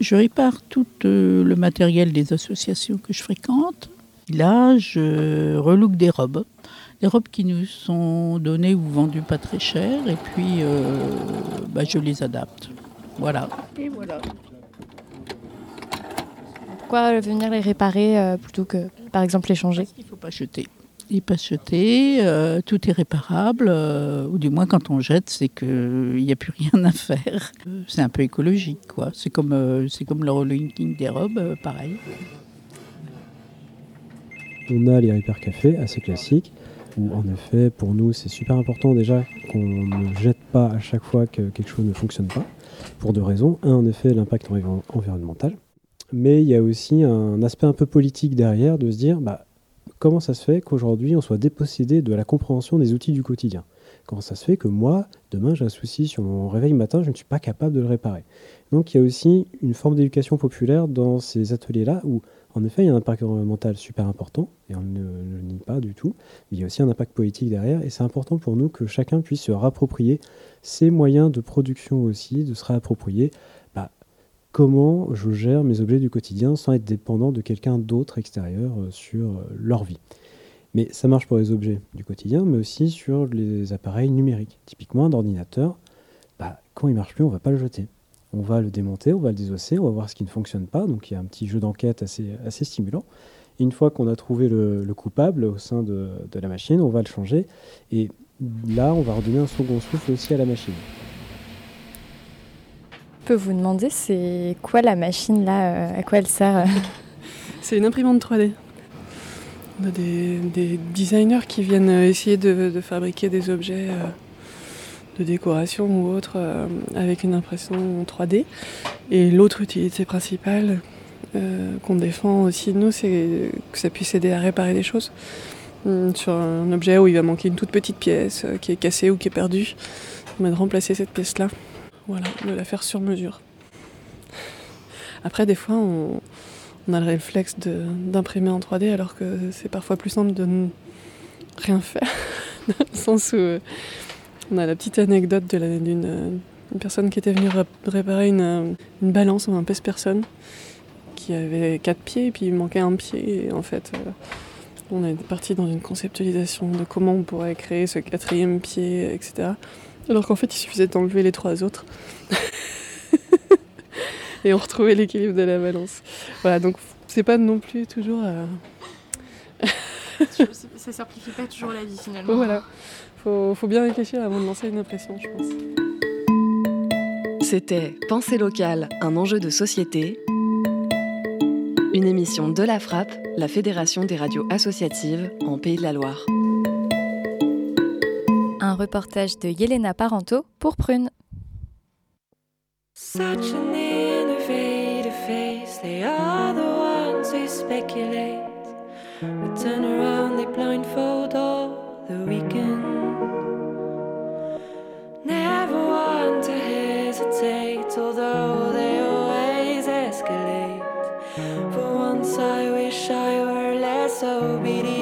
je répare tout euh, le matériel des associations que je fréquente. Là, je relook des robes. Des robes qui nous sont données ou vendues pas très cher. Et puis, euh, bah, je les adapte. Voilà. Et voilà. Pourquoi venir les réparer plutôt que, par exemple, les changer? Il ne faut pas jeter il pas jeter, euh, tout est réparable, euh, ou du moins quand on jette, c'est qu'il n'y a plus rien à faire. C'est un peu écologique, quoi. C'est comme, euh, c'est comme le rolling des robes, pareil. On a les Repair Café, assez classiques, où en effet, pour nous, c'est super important déjà qu'on ne jette pas à chaque fois que quelque chose ne fonctionne pas, pour deux raisons. Un, en effet, l'impact environnemental, mais il y a aussi un aspect un peu politique derrière, de se dire, bah, comment ça se fait qu'aujourd'hui on soit dépossédé de la compréhension des outils du quotidien? Comment ça se fait que moi, demain, j'ai un souci sur mon réveil matin, je ne suis pas capable de le réparer? Donc il y a aussi une forme d'éducation populaire dans ces ateliers-là où, en effet, il y a un impact environnemental super important, et on ne, le nie pas du tout, mais il y a aussi un impact politique derrière, et c'est important pour nous que chacun puisse se rapproprier ces moyens de production aussi, de se réapproprier comment je gère mes objets du quotidien sans être dépendant de quelqu'un d'autre extérieur euh, sur euh, leur vie. Mais ça marche pour les objets du quotidien, mais aussi sur les appareils numériques. Typiquement, un ordinateur, bah, quand il marche plus, on va pas le jeter. On va le démonter, on va le désosser, on va voir ce qui ne fonctionne pas. Donc il y a un petit jeu d'enquête assez, stimulant. Une fois qu'on a trouvé le, coupable au sein de la machine, on va le changer. Et là, on va redonner un second souffle aussi à la machine vous demander, c'est quoi la machine là euh, À quoi elle sert euh C'est une imprimante 3D. On a des, designers qui viennent euh, essayer de, fabriquer des objets de décoration ou autres avec une impression 3D. Et l'autre utilité principale qu'on défend aussi nous, c'est que ça puisse aider à réparer des choses. Hum, sur un objet où il va manquer une toute petite pièce qui est cassée ou qui est perdue, on va remplacer cette pièce-là. Voilà, de la faire sur mesure. Après, des fois, on, a le réflexe d'imprimer en 3D alors que c'est parfois plus simple de ne rien faire. Dans le sens où euh, on a la petite anecdote d'une personne qui était venue réparer une, une balance un pèse-personne qui avait quatre pieds et puis il manquait un pied. Et en fait, euh, on est parti dans une conceptualisation de comment on pourrait créer ce quatrième pied, etc. Alors qu'en fait, il suffisait d'enlever les trois autres. et on retrouvait l'équilibre de la balance. Voilà, donc c'est pas non plus toujours. Euh... ça simplifie pas toujours la vie finalement. Voilà, faut, faut bien réfléchir avant de lancer une impression, je pense. C'était Pensée locale, un enjeu de société. Une émission de la Frappe, la Fédération des radios associatives en Pays de la Loire. Reportage de Yelena Parento pour Prune. Such an innovative face, they are the ones who speculate. We turn around, they blindfold all the weekend. Never want to hesitate, although they always escalate. For once, I wish I were less obedient.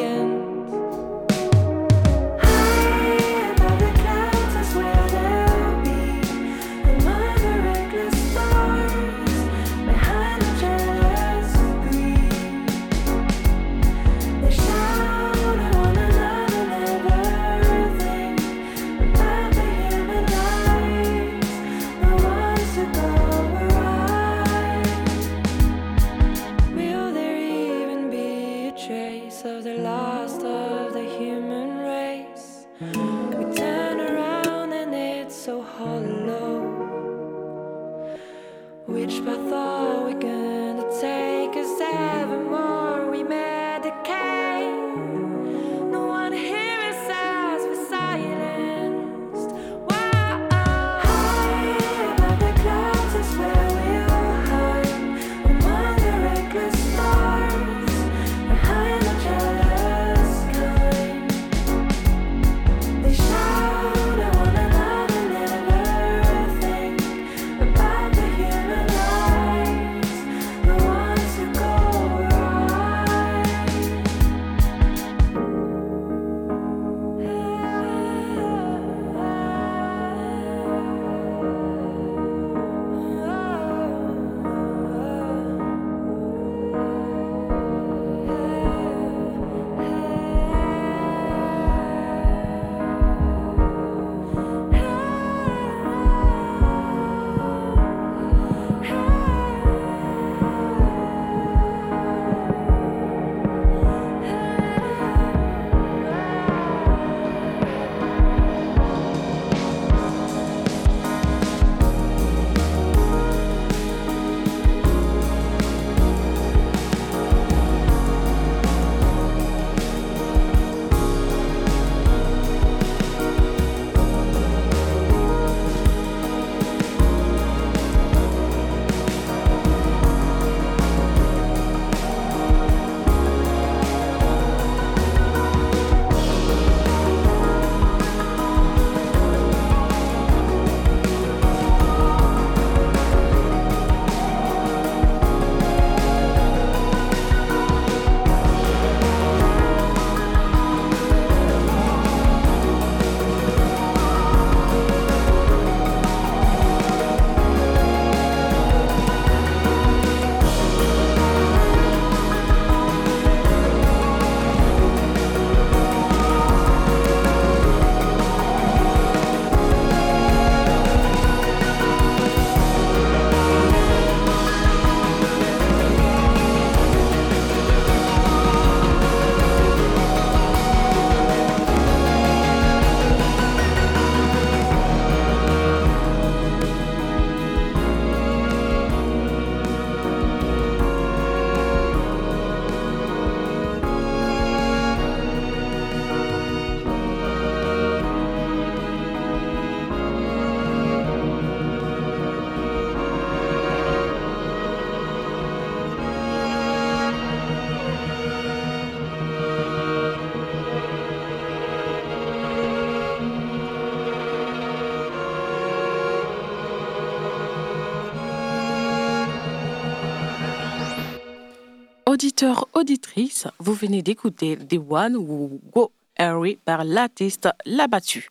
Auditeurs, auditrices, vous venez d'écouter The One Who Go Harry par l'artiste L'Abattu.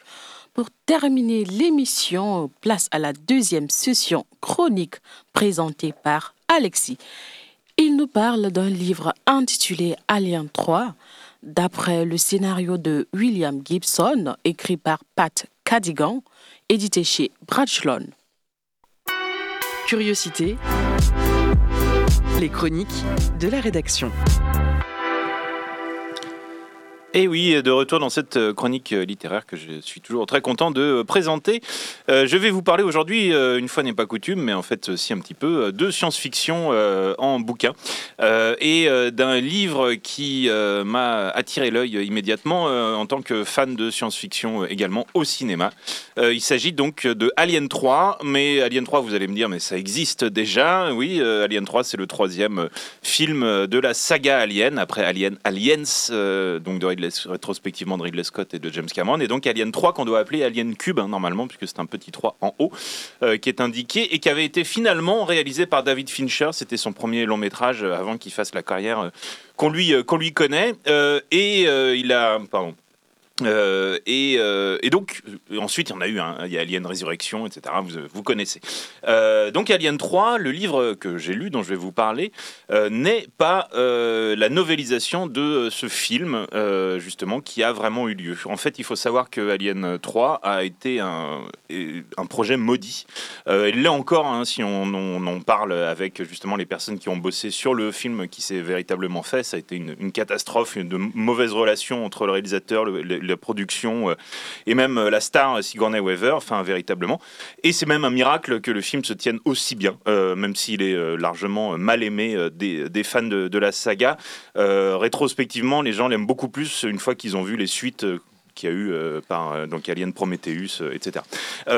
Pour terminer l'émission, place à la deuxième session chronique présentée par Alexis. Il nous parle d'un livre intitulé Alien 3, d'après le scénario de William Gibson, écrit par Pat Cadigan, édité chez Bradchlon. Curiosité. Chroniques de la rédaction. Et oui, de retour dans cette euh, chronique euh, littéraire que je suis toujours très content de euh, présenter. je vais vous parler aujourd'hui, une fois n'est pas coutume, mais en fait aussi un petit peu, de science-fiction en bouquin et d'un livre qui m'a attiré l'œil immédiatement en tant que fan de science-fiction également au cinéma. il s'agit donc de Alien 3, mais Alien 3, vous allez me dire, mais ça existe déjà. Oui, Alien 3, c'est le troisième film de la saga Alien, après Alien Aliens, donc de rétrospectivement de Ridley Scott et de James Cameron, et donc Alien 3 qu'on doit appeler Alien Cube hein, normalement, puisque c'est un petit 3 en haut, euh, qui est indiqué et qui avait été finalement réalisé par David Fincher. C'était son premier long métrage euh, avant qu'il fasse la carrière euh, qu'on lui, qu'on lui connaît. et il a, pardon, euh, et, euh, et, donc, ensuite, il y en a eu un, il y a Alien Résurrection, etc. Vous, vous connaissez. Euh, donc, Alien 3, le livre que j'ai lu, dont je vais vous parler, n'est pas la novélisation de ce film, justement, qui a vraiment eu lieu. En fait, il faut savoir que Alien 3 a été un, un projet maudit. il l'est encore, hein, si on, on, en parle avec justement les personnes qui ont bossé sur le film qui s'est véritablement fait. Ça a été une, une catastrophe, de mauvaises relations entre le réalisateur, le la production euh, et même euh, la star euh, Sigourney Weaver, enfin véritablement. Et c'est même un miracle que le film se tienne aussi bien, même s'il est largement mal aimé des, fans de, la saga. rétrospectivement, les gens l'aiment beaucoup plus une fois qu'ils ont vu les suites qu'il y a eu par donc Alien Prometheus, etc.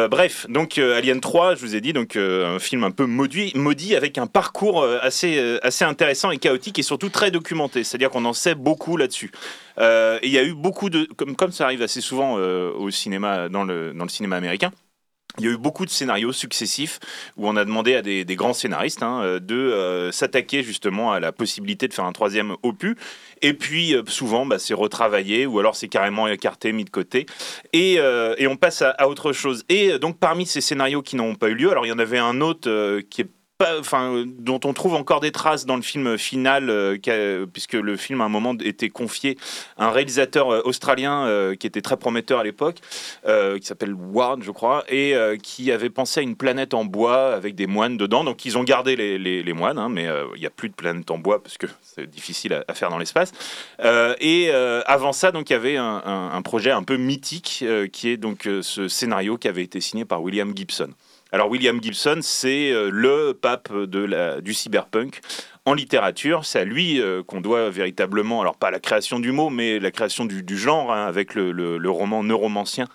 bref, donc Alien 3, je vous ai dit, donc un film un peu maudit, avec un parcours assez, assez intéressant et chaotique et surtout très documenté. C'est-à-dire qu'on en sait beaucoup là-dessus. Euh, il y a eu beaucoup de, comme, comme ça arrive assez souvent euh, au cinéma, dans le, dans le cinéma américain, il y a eu beaucoup de scénarios successifs où on a demandé à des, grands scénaristes hein, euh, de s'attaquer justement à la possibilité de faire un troisième opus. Et puis souvent, bah, c'est retravaillé ou alors c'est carrément écarté, mis de côté. Et, on passe à, autre chose. Et donc parmi ces scénarios qui n'ont pas eu lieu, alors il y en avait un autre qui est dont on trouve encore des traces dans le film final, euh, puisque le film à un moment était confié à un réalisateur euh, australien euh, qui était très prometteur à l'époque, qui s'appelle Ward, je crois, et qui avait pensé à une planète en bois avec des moines dedans. Donc ils ont gardé les, les, moines, hein, mais il n'y a plus de planète en bois parce que c'est difficile à, faire dans l'espace. et avant ça, donc il y avait un, un, projet un peu mythique qui est donc ce scénario qui avait été signé par William Gibson. Alors William Gibson, c'est euh, le pape de la, du cyberpunk en littérature. C'est à lui euh, qu'on doit véritablement, alors pas la création du mot, mais la création du, genre, hein, avec le, roman Neuromancien,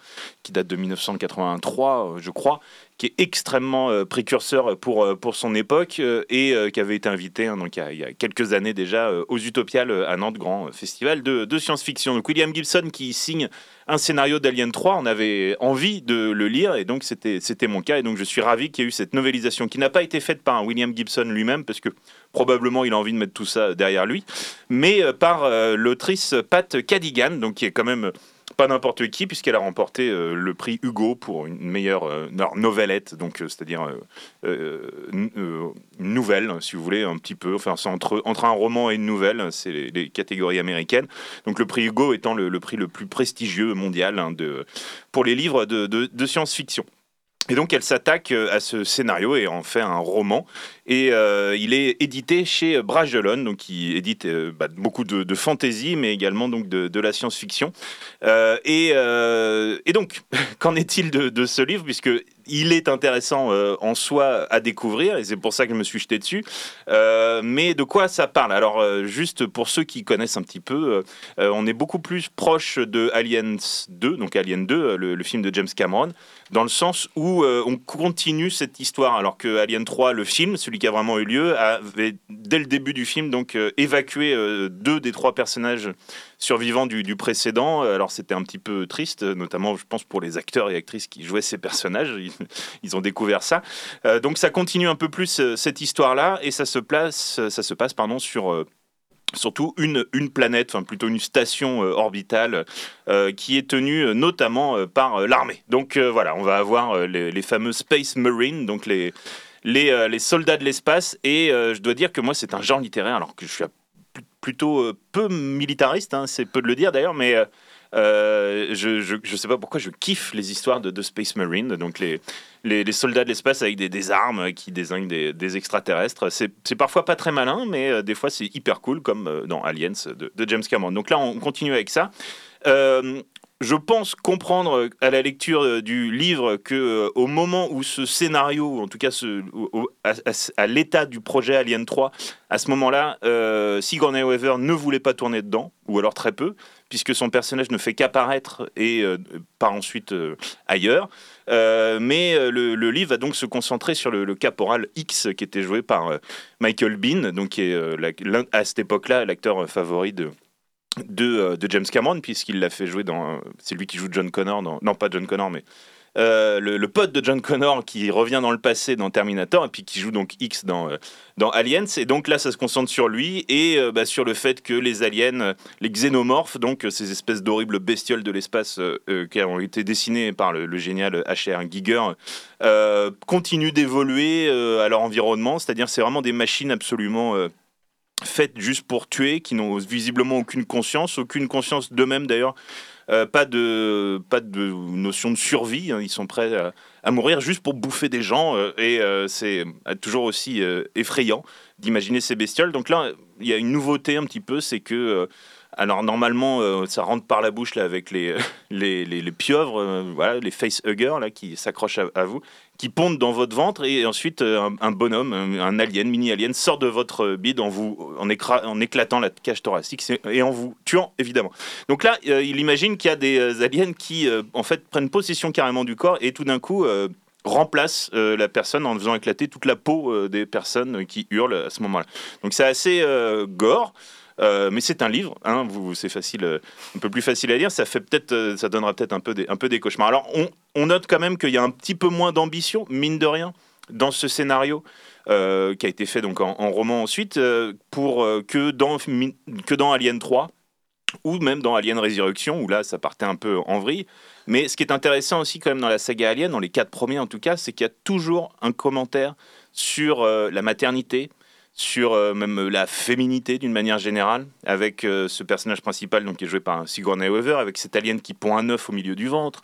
qui date de 1983, euh, je crois, qui est extrêmement précurseur pour, pour son époque et qui avait été invité hein, donc, il y, a, quelques années déjà aux Utopiales à Nantes, grand festival de, de science-fiction. Donc William Gibson qui signe un scénario d'Alien 3, on avait envie de le lire et donc c'était mon cas et donc je suis ravi qu'il y ait eu cette novélisation qui n'a pas été faite par William Gibson lui-même parce que probablement il a envie de mettre tout ça derrière lui, mais euh, par euh, l'autrice Pat Cadigan, donc qui est quand même pas n'importe qui, puisqu'elle a remporté euh, le prix Hugo pour une meilleure euh, donc euh, c'est-à-dire une nouvelle, si vous voulez, un petit peu. Enfin, c'est entre, entre un roman et une nouvelle, c'est les, catégories américaines. Donc le prix Hugo étant le, prix le plus prestigieux mondial hein, de, pour les livres de science-fiction. Et donc elle s'attaque à ce scénario et en fait un roman et euh, il est édité chez Bragelonne, donc qui édite euh, bah, beaucoup de, fantasy, mais également donc de, la science-fiction. Euh, et, et, donc, qu'en est-il de, ce livre, puisque il est intéressant en soi à découvrir, et c'est pour ça que je me suis jeté dessus. mais de quoi ça parle? Alors, juste pour ceux qui connaissent un petit peu, on est beaucoup plus proche de Aliens 2, donc Alien 2, le, le, film de James Cameron, dans le sens où on continue cette histoire, alors que Alien 3, le film, celui qui a vraiment eu lieu, avait dès le début du film donc euh, évacué euh, deux des trois personnages survivants du, précédent. Alors c'était un petit peu triste, notamment je pense pour les acteurs et actrices qui jouaient ces personnages. Ils, ont découvert ça. Euh, donc ça continue un peu plus cette histoire-là et ça se place, ça se passe pardon sur surtout une, une planète, enfin plutôt une station orbitale qui est tenue notamment par l'armée. Donc voilà, on va avoir les, les fameux Space Marines, donc les, les, euh, les soldats de l'espace. Et euh, je dois dire que moi, c'est un genre littéraire, alors que je suis pl- plutôt euh, peu militariste, hein, c'est peu de le dire d'ailleurs, mais euh, je, je sais pas pourquoi je kiffe les histoires de, Space Marine, donc les, les, soldats de l'espace avec des, armes qui désignent des, extraterrestres. C'est parfois pas très malin, mais des fois c'est hyper cool, comme dans Aliens de James Cameron. Donc là, on continue avec ça. Je pense comprendre euh, à la lecture euh, du livre que euh, au moment où ce scénario, ou en tout cas à, l'état du projet Alien 3, à ce moment-là, Sigourney Weaver ne voulait pas tourner dedans, ou alors très peu, puisque son personnage ne fait qu'apparaître et part ensuite ailleurs. Mais le, livre va donc se concentrer sur le, caporal X, qui était joué par Michael Bean, donc qui est à cette époque-là l'acteur favori de de, euh, de James Cameron, puisqu'il l'a fait jouer dans. euh, C'est lui qui joue John Connor, non pas John Connor, mais euh, le, pote de John Connor qui revient dans le passé dans Terminator, et puis qui joue donc X dans, dans Aliens. Et donc là, ça se concentre sur lui et bah, sur le fait que les aliens, les xénomorphes, donc ces espèces d'horribles bestioles de l'espace qui ont été dessinées par le, le génial H.R. Giger, continuent d'évoluer à leur environnement. C'est-à-dire, c'est vraiment des machines absolument. Faites juste pour tuer, qui n'ont visiblement aucune conscience, aucune conscience d'eux-mêmes d'ailleurs, Euh, pas, de, notion de survie, hein. ils sont prêts à, mourir juste pour bouffer des gens, euh, et euh, c'est toujours aussi effrayant d'imaginer ces bestioles. Donc là, il y a une nouveauté un petit peu, c'est que... euh, alors normalement, euh, ça rentre par la bouche là avec les les, les, les pieuvres, euh, voilà, les facehuggers là qui s'accrochent à, vous, qui pondent dans votre ventre et ensuite euh, un, bonhomme, un, alien, mini alien, sort de votre bide en vous en, écra- en éclatant la cage thoracique et en vous tuant évidemment. Donc là, euh, il imagine qu'il y a des euh, aliens qui euh, en fait prennent possession carrément du corps et tout d'un coup euh, remplacent euh, la personne en faisant éclater toute la peau euh, des personnes qui hurlent à ce moment-là. Donc c'est assez euh, gore. Euh, mais c'est un livre, hein, vous, c'est facile, euh, un peu plus facile à lire. Ça fait peut-être, euh, ça donnera peut-être un peu des, un peu des cauchemars. Alors, on, note quand même qu'il y a un petit peu moins d'ambition, mine de rien, dans ce scénario qui a été fait donc en, en roman ensuite, pour que dans que dans Alien 3 ou même dans Alien Résurrection, où là, ça partait un peu en vrille. Mais ce qui est intéressant aussi quand même dans la saga Alien, dans les quatre premiers en tout cas, c'est qu'il y a toujours un commentaire sur la maternité, sur euh, même la féminité d'une manière générale, avec euh, ce personnage principal donc, qui est joué par Sigourney Weaver, avec cet alien qui pond un œuf au milieu du ventre,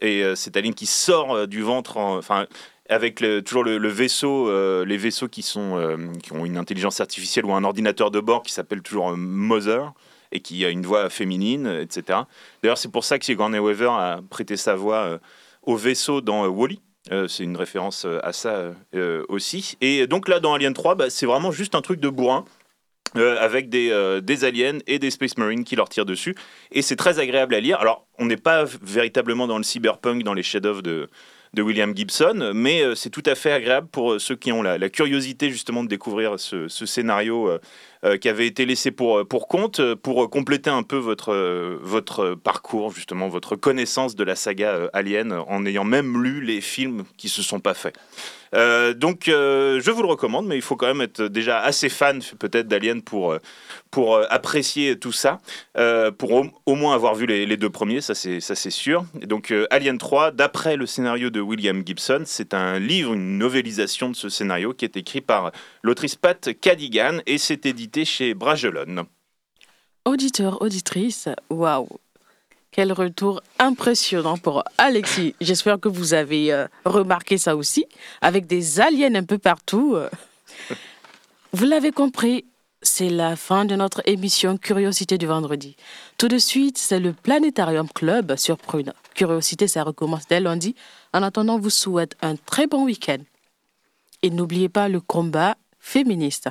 et euh, cet alien qui sort euh, du ventre, en- enfin avec toujours le, vaisseau, euh, les vaisseaux qui, sont, euh, qui ont une intelligence artificielle ou un ordinateur de bord qui s'appelle toujours euh, Mother et qui a une voix féminine, euh, etc. D'ailleurs, c'est pour ça que Sigourney Weaver a prêté sa voix euh, au vaisseau dans euh, Wall-E. Euh, c'est une référence euh, à ça euh, aussi. Et donc là, dans Alien 3, bah, c'est vraiment juste un truc de bourrin. avec des, des aliens et des Space Marines qui leur tirent dessus. Et c'est très agréable à lire. Alors, on n'est pas véritablement dans le cyberpunk, dans les chefs-d'œuvre de, de William Gibson, mais euh, c'est tout à fait agréable pour euh, ceux qui ont la, curiosité justement de découvrir ce, ce scénario euh, qui avait été laissé pour, pour compte, pour compléter un peu votre, votre parcours, justement, votre connaissance de la saga Alien, en ayant même lu les films qui se sont pas faits. Euh, donc, euh, je vous le recommande, mais il faut quand même être déjà assez fan, peut-être, d'Alien pour, euh, pour apprécier tout ça, pour au, moins avoir vu les, deux premiers, ça c'est sûr. Donc, Alien 3, d'après le scénario de William Gibson, c'est un livre, une novélisation de ce scénario qui est écrit par l'autrice Pat Cadigan et c'est édité chez Bragelonne. Auditeur, auditrice, waouh Quel retour impressionnant pour Alexis. J'espère que vous avez euh, remarqué ça aussi, avec des aliens un peu partout. euh. Vous l'avez compris, c'est la fin de notre émission Curiosité du vendredi. Tout de suite, c'est le Planétarium Club sur Prune. Curiosité, ça recommence dès lundi. En attendant, vous souhaite un très bon week-end. Et n'oubliez pas le combat féministe.